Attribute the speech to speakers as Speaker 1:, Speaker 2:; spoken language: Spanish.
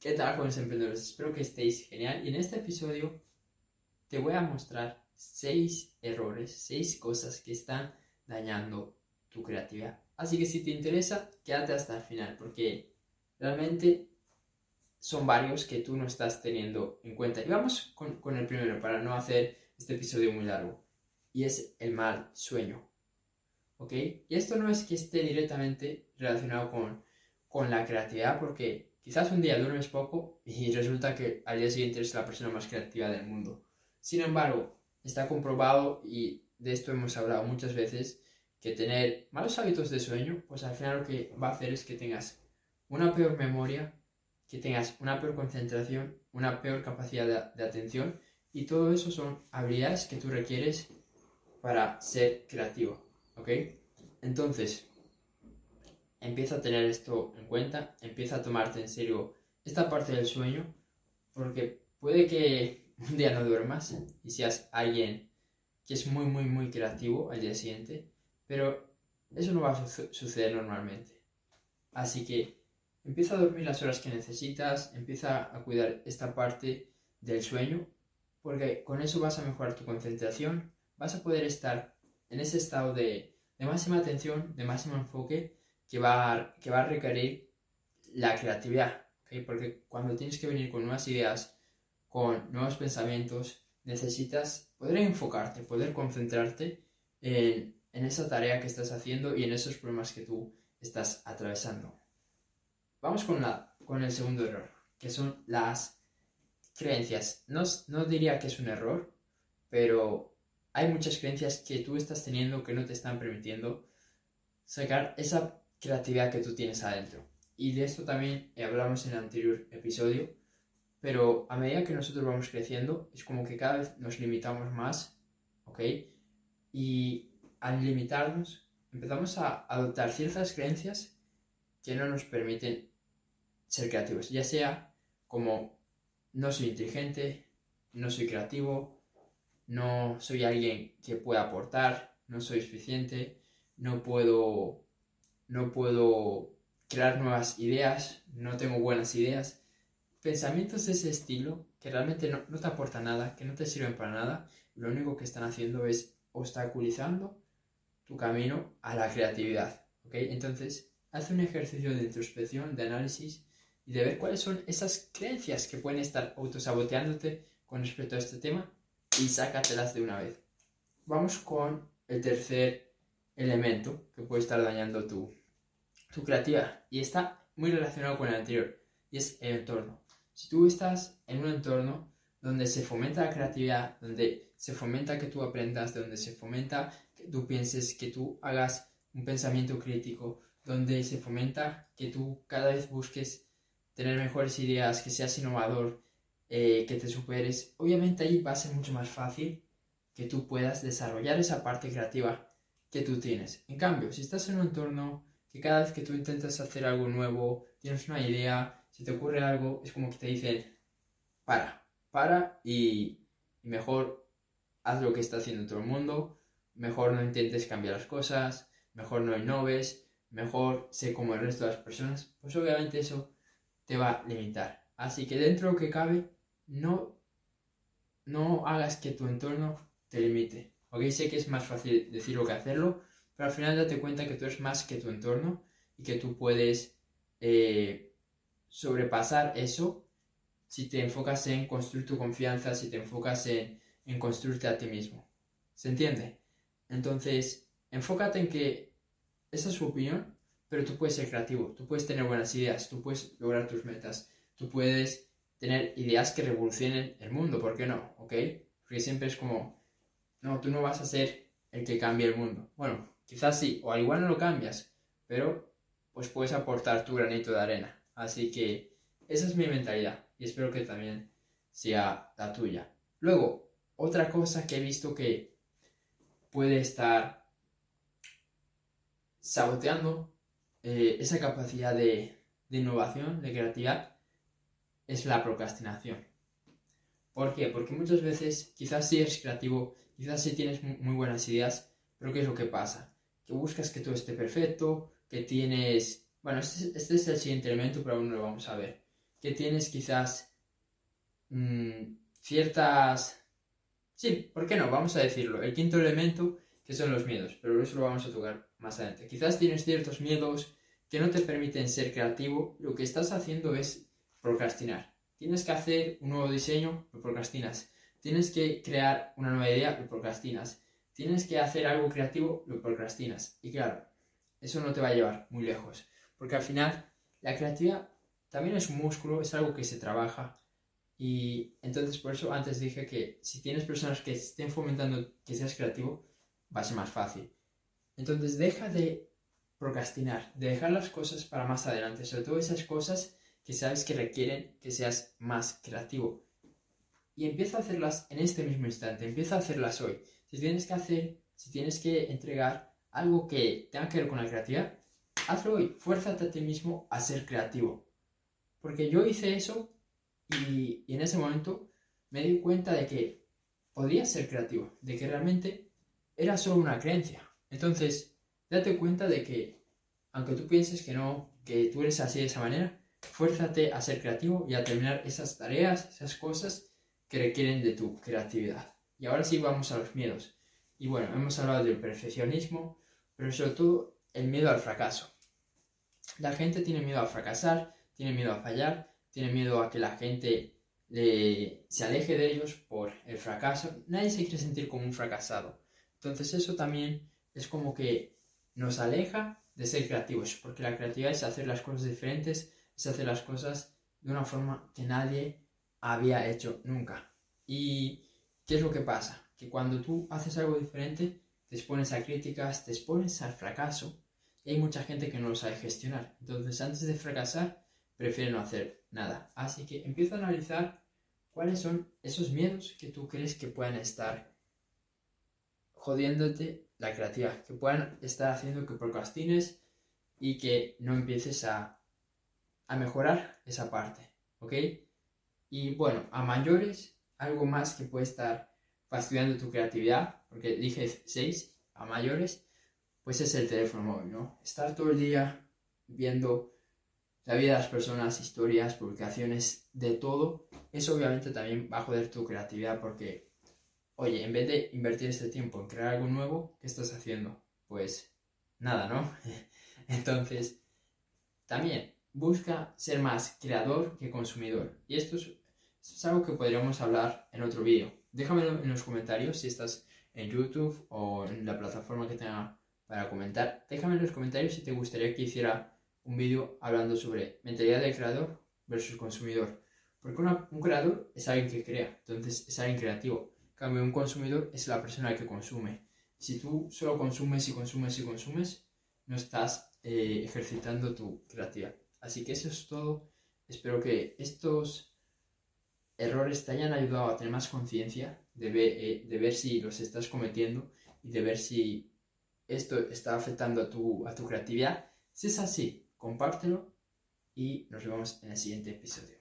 Speaker 1: ¿Qué tal, jóvenes emprendedores? Espero que estéis genial. Y en este episodio te voy a mostrar seis errores, seis cosas que están dañando tu creatividad. Así que si te interesa, quédate hasta el final, porque realmente son varios que tú no estás teniendo en cuenta. Y vamos con, con el primero, para no hacer este episodio muy largo. Y es el mal sueño. ¿Ok? Y esto no es que esté directamente relacionado con, con la creatividad, porque quizás un día duermes poco y resulta que al día siguiente eres la persona más creativa del mundo. Sin embargo, está comprobado y de esto hemos hablado muchas veces, que tener malos hábitos de sueño, pues al final lo que va a hacer es que tengas una peor memoria, que tengas una peor concentración, una peor capacidad de, de atención y todo eso son habilidades que tú requieres para ser creativo. ¿Ok? Entonces, empieza a tener esto en cuenta, empieza a tomarte en serio esta parte del sueño, porque puede que un día no duermas y seas alguien que es muy, muy, muy creativo al día siguiente, pero eso no va a suceder normalmente. Así que empieza a dormir las horas que necesitas, empieza a cuidar esta parte del sueño, porque con eso vas a mejorar tu concentración, vas a poder estar en ese estado de, máxima atención, de máximo enfoque que va, a, que va a requerir la creatividad. Porque cuando tienes que venir con nuevas ideas, con nuevos pensamientos, necesitas poder enfocarte, poder concentrarte en, esa tarea que estás haciendo y en esos problemas que tú estás atravesando. Vamos con, la, con el segundo error, que son las creencias. No, no diría que es un error, pero hay muchas creencias que tú estás teniendo que no te están permitiendo sacar esa creatividad que tú tienes adentro. Y de esto también hablamos en el anterior episodio, pero a medida que nosotros vamos creciendo, es como que cada vez nos limitamos más, ¿ok? Y al limitarnos, empezamos a adoptar ciertas creencias que no nos permiten ser creativos, ya sea como no soy inteligente, no soy creativo, no soy alguien que pueda aportar, no soy suficiente, no puedo, no puedo crear nuevas ideas, no tengo buenas ideas. Pensamientos de ese estilo que realmente no, te aportan nada, que no te sirven para nada, lo único que están haciendo es obstaculizando tu camino a la creatividad. Entonces, haz un ejercicio de introspección, de análisis y de ver cuáles son esas creencias que pueden estar autosaboteándote con respecto a este tema y sácatelas de una vez. Vamos con el tercer elemento que puede estar dañando tu, tu creatividad y está muy relacionado con el anterior y es el entorno. Si tú estás en un entorno donde se fomenta la creatividad, donde se fomenta que tú aprendas, donde se fomenta que tú pienses, que tú hagas un pensamiento crítico, donde se fomenta que tú cada vez busques tener mejores ideas, que seas innovador, eh, que te superes, obviamente ahí va a ser mucho más fácil que tú puedas desarrollar esa parte creativa que tú tienes. En cambio, si estás en un entorno que cada vez que tú intentas hacer algo nuevo, tienes una idea, si te ocurre algo, es como que te dicen, para, para y, mejor haz lo que está haciendo todo el mundo, mejor no intentes cambiar las cosas, mejor no innoves, mejor sé como el resto de las personas, pues obviamente eso te va a limitar. Así que dentro de lo que cabe, no, no hagas que tu entorno te limite. Ok, sé que es más fácil decirlo que hacerlo, pero al final date cuenta que tú eres más que tu entorno y que tú puedes eh, sobrepasar eso si te enfocas en construir tu confianza, si te enfocas en, en construirte a ti mismo. ¿Se entiende? Entonces, enfócate en que esa es su opinión, pero tú puedes ser creativo, tú puedes tener buenas ideas, tú puedes lograr tus metas, tú puedes tener ideas que revolucionen el mundo, ¿por qué no? ¿Ok? Porque siempre es como, no, tú no vas a ser el que cambie el mundo. Bueno, quizás sí, o al igual no lo cambias, pero pues puedes aportar tu granito de arena. Así que esa es mi mentalidad y espero que también sea la tuya. Luego, otra cosa que he visto que puede estar saboteando eh, esa capacidad de, de innovación, de creatividad, es la procrastinación. ¿Por qué? Porque muchas veces quizás sí eres creativo, quizás sí tienes muy buenas ideas, pero ¿qué es lo que pasa? Que buscas que todo esté perfecto, que tienes... Bueno, este, este, es el siguiente elemento, pero aún no lo vamos a ver. que tienes quizás mm, ciertas... Sí, ¿por qué no? Vamos a decirlo. El quinto elemento, que son los miedos, pero eso lo vamos a tocar más adelante. Quizás tienes ciertos miedos que no te permiten ser creativo, lo que estás haciendo es procrastinar. Tienes que hacer un nuevo diseño, lo procrastinas. Tienes que crear una nueva idea, lo procrastinas. Tienes que hacer algo creativo, lo procrastinas. Y claro, eso no te va a llevar muy lejos. Porque al final, la creatividad también es un músculo, es algo que se trabaja. Y entonces por eso antes dije que si tienes personas que estén fomentando que seas creativo, va a ser más fácil. Entonces deja de procrastinar, de dejar las cosas para más adelante, sobre todo esas cosas que sabes que requieren que seas más creativo. Y empieza a hacerlas en este mismo instante, empieza a hacerlas hoy. Si tienes que hacer, si tienes que entregar algo que tenga que ver con la creatividad, hazlo hoy, fuérzate a ti mismo a ser creativo. Porque yo hice eso y, y en ese momento me di cuenta de que podía ser creativo, de que realmente era solo una creencia. Entonces, date cuenta de que, aunque tú pienses que no, que tú eres así de esa manera, fuérzate a ser creativo y a terminar esas tareas, esas cosas que requieren de tu creatividad. Y ahora sí vamos a los miedos. Y bueno, hemos hablado del perfeccionismo, pero sobre todo el miedo al fracaso. La gente tiene miedo a fracasar, tiene miedo a fallar, tiene miedo a que la gente se aleje de ellos por el fracaso. Nadie se quiere sentir como un fracasado. Entonces eso también es como que nos aleja de ser creativos, porque la creatividad es hacer las cosas diferentes, es hacer las cosas de una forma que nadie había hecho nunca. ¿Y qué es lo que pasa? Que cuando tú haces algo diferente, te expones a críticas, te expones al fracaso, y hay mucha gente que no lo sabe gestionar. Entonces, antes de fracasar, prefiere no hacer nada. Así que empieza a analizar cuáles son esos miedos que tú crees que puedan estar jodiéndote la creatividad, que puedan estar haciendo que procrastines y que no empieces a, a mejorar esa parte, ¿ok? Y bueno, a mayores, algo más que puede estar fastidiando tu creatividad, porque dije 6, a mayores, pues es el teléfono móvil, ¿no? Estar todo el día viendo la vida de las personas, historias, publicaciones, de todo, eso obviamente también va a joder tu creatividad porque, oye, en vez de invertir este tiempo en crear algo nuevo, ¿qué estás haciendo? Pues nada, ¿no? Entonces, también busca ser más creador que consumidor. Y esto es, es algo que podríamos hablar en otro vídeo. Déjamelo en los comentarios si estás en YouTube o en la plataforma que tenga para comentar. Déjame en los comentarios si te gustaría que hiciera un vídeo hablando sobre mentalidad de creador versus consumidor. Porque un creador es alguien que crea, entonces es alguien creativo. En cambio, un consumidor es la persona que consume. Si tú solo consumes y consumes y consumes, no estás eh, ejercitando tu creatividad. Así que eso es todo. Espero que estos errores te hayan ayudado a tener más conciencia de, eh, de ver si los estás cometiendo y de ver si esto está afectando a tu, a tu creatividad. Si es así, compártelo y nos vemos en el siguiente episodio.